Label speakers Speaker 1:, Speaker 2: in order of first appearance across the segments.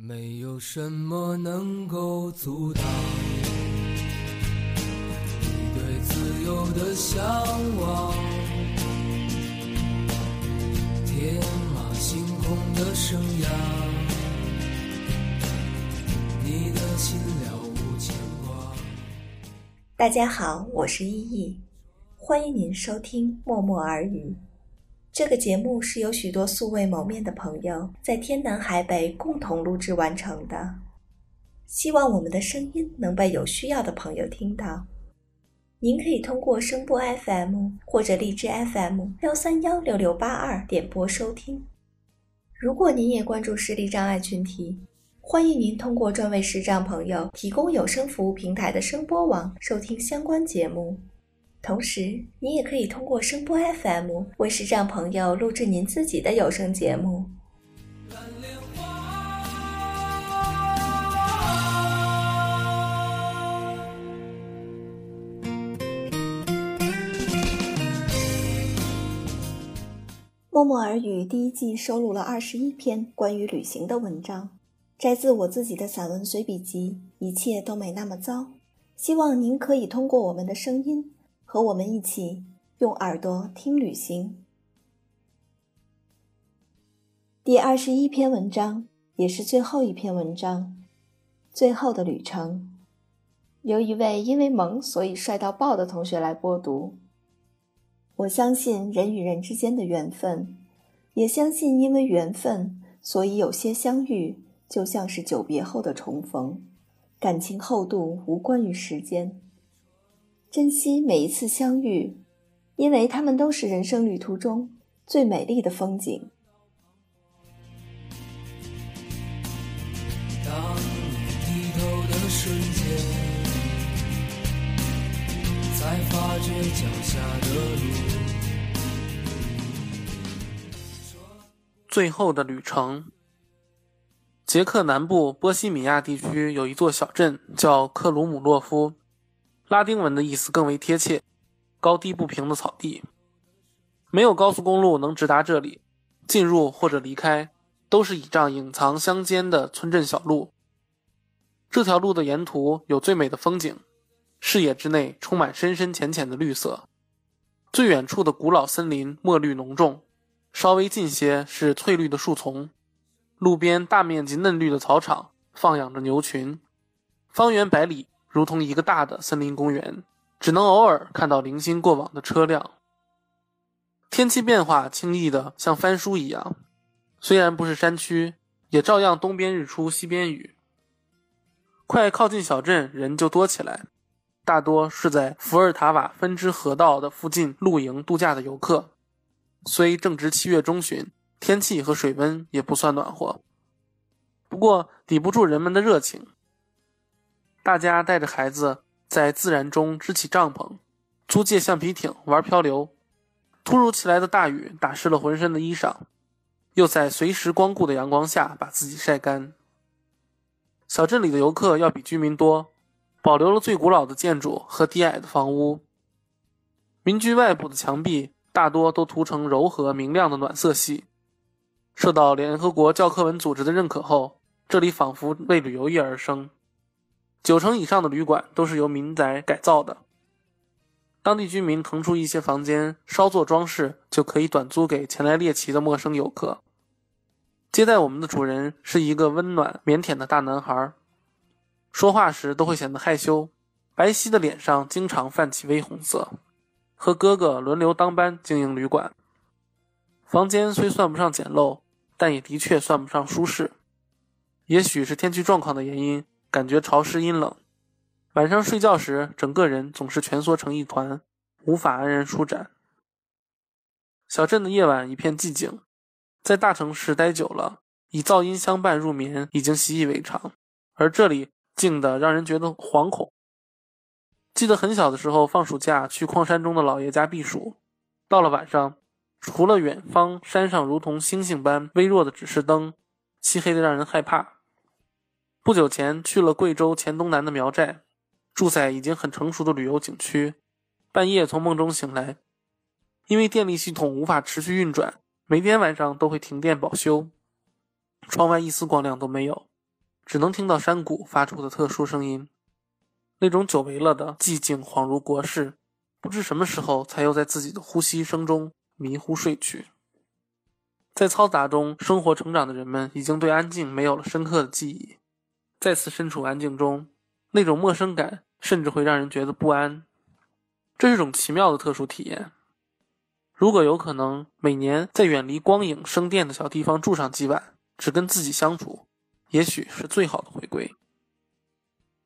Speaker 1: 没有什么能够阻挡你对自由的向往，天马行空的生涯，你的心了无牵挂。
Speaker 2: 大家好，我是依依，欢迎您收听《默默耳语》。这个节目是由许多素未谋面的朋友在天南海北共同录制完成的，希望我们的声音能被有需要的朋友听到。您可以通过声波 FM 或者荔枝 FM 幺三幺六六八二点播收听。如果您也关注视力障碍群体，欢迎您通过专为视障朋友提供有声服务平台的声波网收听相关节目。同时，你也可以通过声波 FM 为视障朋友录制您自己的有声节目。默默耳语第一季收录了二十一篇关于旅行的文章，摘自我自己的散文随笔集《一切都没那么糟》。希望您可以通过我们的声音，和我们一起用耳朵听旅行。第二十一篇文章，也是最后一篇文章，《最后的旅程》，由一位因为萌所以帅到爆的同学来播读。我相信人与人之间的缘分，也相信因为缘分，所以有些相遇就像是久别后的重逢，感情厚度无关于时间。珍惜每一次相遇，因为他们都是人生旅途中最美丽的风景。
Speaker 1: 当你低头的瞬间，才发觉脚下的路。
Speaker 3: 最后的旅程。捷克南部波西米亚地区有一座小镇叫克鲁姆洛夫，拉丁文的意思更为贴切，高低不平的草地。没有高速公路能直达这里，进入或者离开都是倚仗隐藏乡间的村镇小路。这条路的沿途有最美的风景，视野之内充满深深浅浅的绿色，最远处的古老森林墨绿浓重。稍微近些是翠绿的树丛，路边大面积嫩绿的草场放养着牛群，方圆百里如同一个大的森林公园，只能偶尔看到零星过往的车辆。天气变化轻易的像翻书一样，虽然不是山区，也照样东边日出西边雨。快靠近小镇，人就多起来，大多是在伏尔塔瓦分支河道的附近露营度假的游客。虽正值七月中旬，天气和水温也不算暖和，不过抵不住人们的热情。大家带着孩子在自然中支起帐篷，租借橡皮艇玩漂流。突如其来的大雨打湿了浑身的衣裳，又在随时光顾的阳光下把自己晒干。小镇里的游客要比居民多，保留了最古老的建筑和低矮的房屋。民居外部的墙壁。大多都涂成柔和明亮的暖色系。受到联合国教科文组织的认可后，这里仿佛为旅游业而生。九成以上的旅馆都是由民宅改造的。当地居民腾出一些房间，稍作装饰，就可以短租给前来猎奇的陌生游客。接待我们的主人是一个温暖腼腆的大男孩，说话时都会显得害羞，白皙的脸上经常泛起微红色。和哥哥轮流当班经营旅馆，房间虽算不上简陋，但也的确算不上舒适。也许是天气状况的原因，感觉潮湿阴冷。晚上睡觉时，整个人总是蜷缩成一团，无法安然舒展。小镇的夜晚一片寂静，在大城市待久了，以噪音相伴入眠已经习以为常，而这里静得让人觉得惶恐。记得很小的时候，放暑假去矿山中的姥爷家避暑。到了晚上，除了远方山上如同星星般微弱的指示灯，漆黑的让人害怕。不久前去了贵州黔东南的苗寨，住在已经很成熟的旅游景区。半夜从梦中醒来，因为电力系统无法持续运转，每天晚上都会停电保修。窗外一丝光亮都没有，只能听到山谷发出的特殊声音，那种久违了的寂静，恍如国事，不知什么时候才又在自己的呼吸声中迷糊睡去。在嘈杂中生活成长的人们，已经对安静没有了深刻的记忆。再次身处安静中，那种陌生感甚至会让人觉得不安。这是种奇妙的特殊体验。如果有可能，每年在远离光影、声电的小地方住上几晚，只跟自己相处，也许是最好的回归。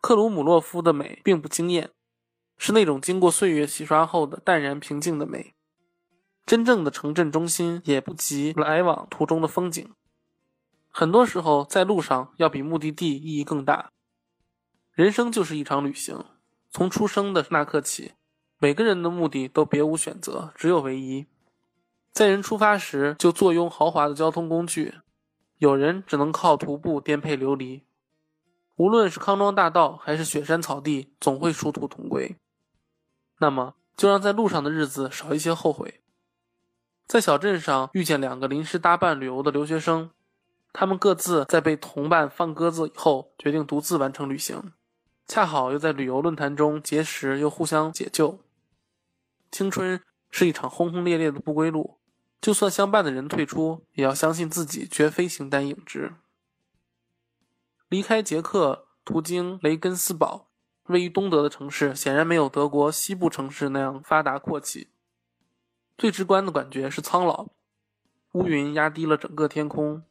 Speaker 3: 克鲁姆洛夫的美并不惊艳，是那种经过岁月洗刷后的淡然平静的美。真正的城镇中心也不及来往途中的风景。很多时候，在路上要比目的地意义更大。人生就是一场旅行，从出生的那刻起，每个人的目的都别无选择，只有唯一。在人出发时就坐拥豪华的交通工具，有人只能靠徒步颠沛流离。无论是康庄大道还是雪山草地，总会殊途同归。那么，就让在路上的日子少一些后悔。在小镇上遇见两个临时搭伴旅游的留学生。他们各自在被同伴放鸽子以后，决定独自完成旅行，恰好又在旅游论坛中结识，又互相解救。青春是一场轰轰烈烈的不归路，就算相伴的人退出，也要相信自己绝非形单影只。离开捷克，途经雷根斯堡，位于东德的城市，显然没有德国西部城市那样发达阔气。最直观的感觉是苍老，乌云压低了整个天空。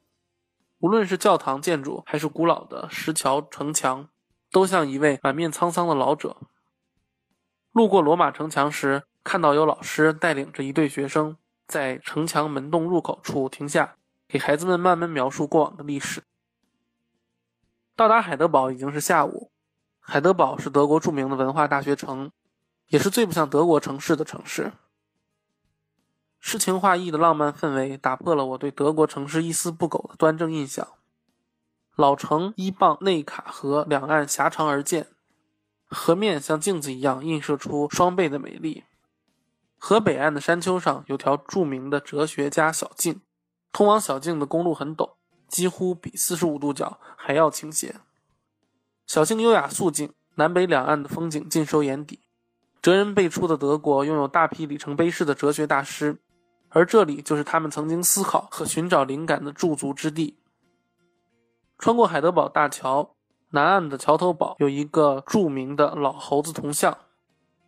Speaker 3: 无论是教堂建筑，还是古老的石桥城墙，都像一位满面沧桑的老者。路过罗马城墙时，看到有老师带领着一队学生在城墙门洞入口处停下，给孩子们慢慢描述过往的历史。到达海德堡已经是下午。海德堡是德国著名的文化大学城，也是最不像德国城市的城市。诗情画意的浪漫氛围打破了我对德国城市一丝不苟的端正印象。老城依傍内卡河两岸狭长而建，河面像镜子一样映射出双倍的美丽。河北岸的山丘上有条著名的哲学家小径，通往小径的公路很陡，几乎比四十五度角还要倾斜。小径优雅肃静，南北两岸的风景尽收眼底。哲人辈出的德国拥有大批里程碑式的哲学大师。而这里就是他们曾经思考和寻找灵感的驻足之地。穿过海德堡大桥，南岸的桥头堡有一个著名的老猴子铜像。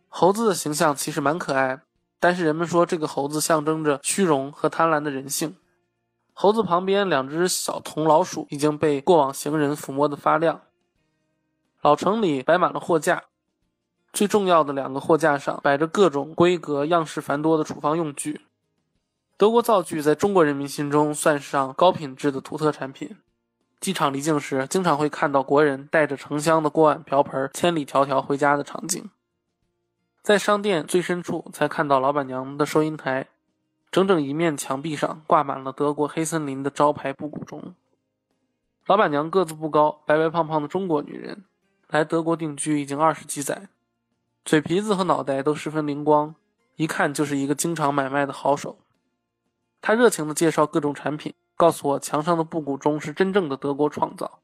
Speaker 3: 猴子的形象其实蛮可爱，但是人们说这个猴子象征着虚荣和贪婪的人性。猴子旁边两只小铜老鼠已经被过往行人抚摸得发亮。老城里摆满了货架，最重要的两个货架上摆着各种规格、样式繁多的厨房用具。德国灶具在中国人民心中算上高品质的土特产品。机场离境时，经常会看到国人带着成箱的锅碗瓢盆千里迢迢回家的场景。在商店最深处，才看到老板娘的收银台，整整一面墙壁上挂满了德国黑森林的招牌布谷钟。老板娘个子不高，白白胖胖的中国女人，来德国定居已经二十几载，嘴皮子和脑袋都十分灵光，一看就是一个经常买卖的好手。他热情地介绍各种产品，告诉我墙上的布谷钟是真正的德国创造，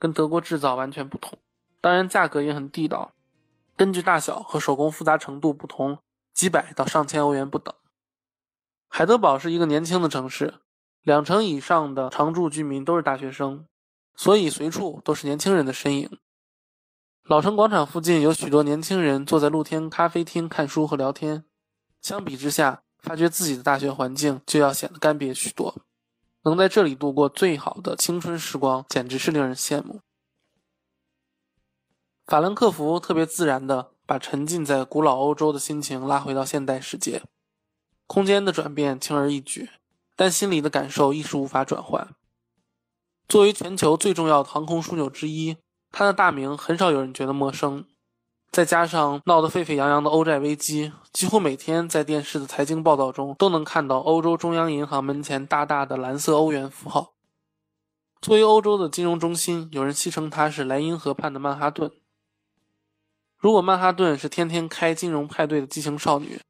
Speaker 3: 跟德国制造完全不同。当然，价格也很地道，根据大小和手工复杂程度不同，几百到上千欧元不等。海德堡是一个年轻的城市，两成以上的常住居民都是大学生，所以随处都是年轻人的身影。老城广场附近有许多年轻人坐在露天咖啡厅看书和聊天，相比之下。发觉自己的大学环境就要显得干瘪许多，能在这里度过最好的青春时光，简直是令人羡慕。法兰克福特别自然地把沉浸在古老欧洲的心情拉回到现代世界，空间的转变轻而易举，但心里的感受一时无法转换。作为全球最重要的航空枢纽之一，它的大名很少有人觉得陌生。再加上闹得沸沸扬扬的欧债危机，几乎每天在电视的财经报道中都能看到欧洲中央银行门前大大的蓝色欧元符号。作为欧洲的金融中心，有人戏称它是莱茵河畔的曼哈顿。如果曼哈顿是天天开金融派对的激情少女，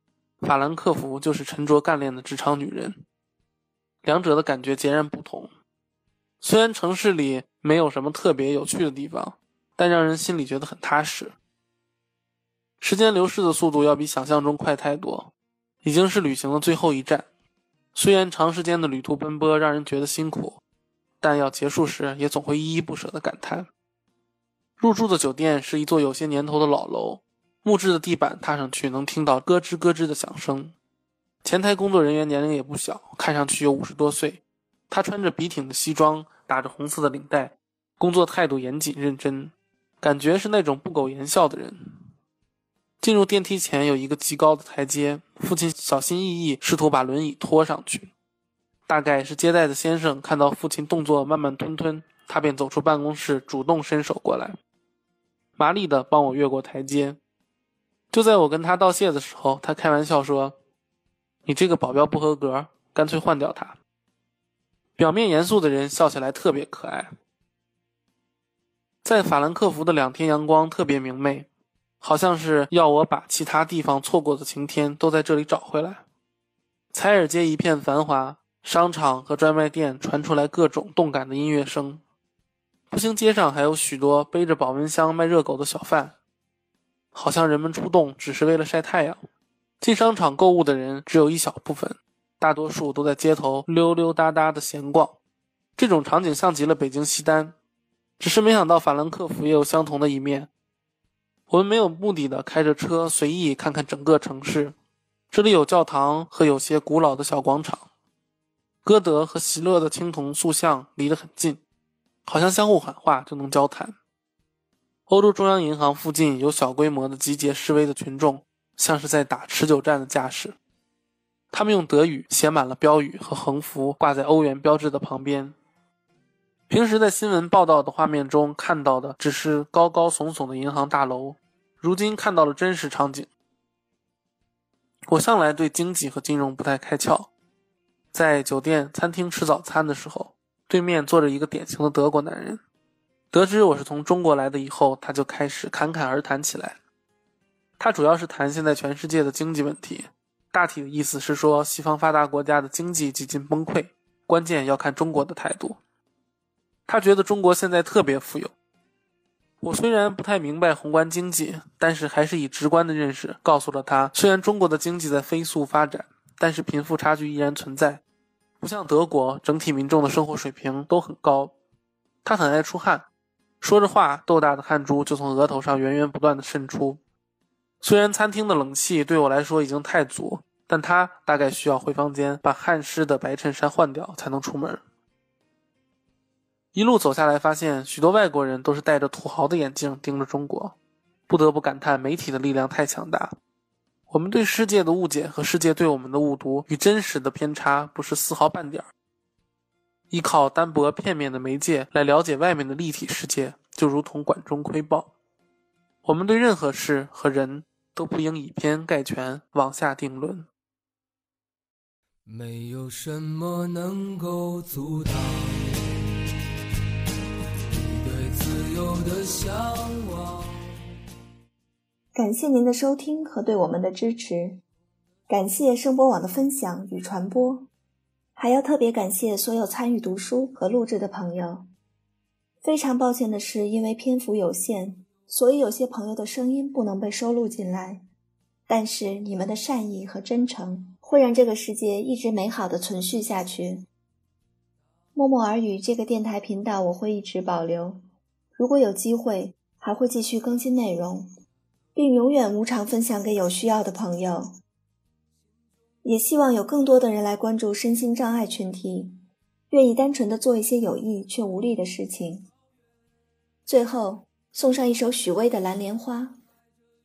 Speaker 3: 法兰克福就是沉着干练的职场女人，两者的感觉截然不同。虽然城市里没有什么特别有趣的地方，但让人心里觉得很踏实。时间流逝的速度要比想象中快太多，已经是旅行的最后一站。虽然长时间的旅途奔波让人觉得辛苦，但要结束时也总会依依不舍地感叹。入住的酒店是一座有些年头的老楼，木质的地板踏上去能听到咯吱咯吱的响声。前台工作人员年龄也不小，看上去有五十多岁。他穿着笔挺的西装，打着红色的领带，工作态度严谨认真，感觉是那种不苟言笑的人。进入电梯前有一个极高的台阶，父亲小心翼翼试图把轮椅拖上去。大概是接待的先生看到父亲动作慢慢吞吞，他便走出办公室，主动伸手过来，麻利地帮我越过台阶。就在我跟他道谢的时候，他开玩笑说：“你这个保镖不合格，干脆换掉他。”表面严肃的人笑起来特别可爱。在法兰克福的两天阳光特别明媚，好像是要我把其他地方错过的晴天都在这里找回来。采尔街一片繁华，商场和专卖店传出来各种动感的音乐声。步行街上还有许多背着保温箱卖热狗的小贩，好像人们出动只是为了晒太阳。进商场购物的人只有一小部分。大多数都在街头溜溜达达的闲逛，这种场景像极了北京西单，只是没想到法兰克福也有相同的一面。我们没有目的的开着车随意看看整个城市，这里有教堂和有些古老的小广场，歌德和席勒的青铜塑像离得很近，好像相互喊话就能交谈。欧洲中央银行附近有小规模的集结示威的群众，像是在打持久战的架势。他们用德语写满了标语和横幅，挂在欧元标志的旁边。平时在新闻报道的画面中看到的只是高高耸耸的银行大楼，如今看到了真实场景。我向来对经济和金融不太开窍，在酒店餐厅吃早餐的时候，对面坐着一个典型的德国男人。得知我是从中国来的以后，他就开始侃侃而谈起来。他主要是谈现在全世界的经济问题。大体的意思是说，西方发达国家的经济几近崩溃，关键要看中国的态度。他觉得中国现在特别富有。我虽然不太明白宏观经济，但是还是以直观的认识告诉了他：虽然中国的经济在飞速发展，但是贫富差距依然存在，不像德国，整体民众的生活水平都很高。他很爱出汗，说着话，豆大的汗珠就从额头上源源不断的渗出。虽然餐厅的冷气对我来说已经太足，但他大概需要回房间把汗湿的白衬衫换掉才能出门。一路走下来，发现许多外国人都是戴着土豪的眼镜盯着中国，不得不感叹媒体的力量太强大。我们对世界的误解和世界对我们的误读与真实的偏差不是丝毫半点儿。依靠单薄片面的媒介来了解外面的立体世界，就如同管中窥豹。我们对任何事和人。都不应以偏概全，妄下定论。
Speaker 1: 没有什么能够阻挡自由的向往。
Speaker 2: 感谢您的收听和对我们的支持，感谢声波网的分享与传播，还要特别感谢所有参与读书和录制的朋友。非常抱歉的是，因为篇幅有限。所以有些朋友的声音不能被收录进来，但是你们的善意和真诚会让这个世界一直美好的存续下去。默默耳语这个电台频道我会一直保留，如果有机会还会继续更新内容，并永远无偿分享给有需要的朋友。也希望有更多的人来关注身心障碍群体，愿意单纯的做一些有益却无力的事情。最后。送上一首许巍的《蓝莲花》，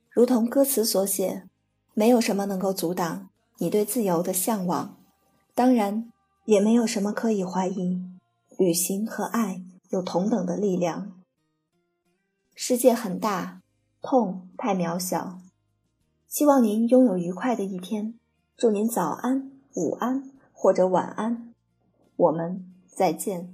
Speaker 2: 如同歌词所写，没有什么能够阻挡你对自由的向往，当然，也没有什么可以怀疑，旅行和爱有同等的力量。世界很大，痛太渺小。希望您拥有愉快的一天，祝您早安、午安或者晚安，我们再见。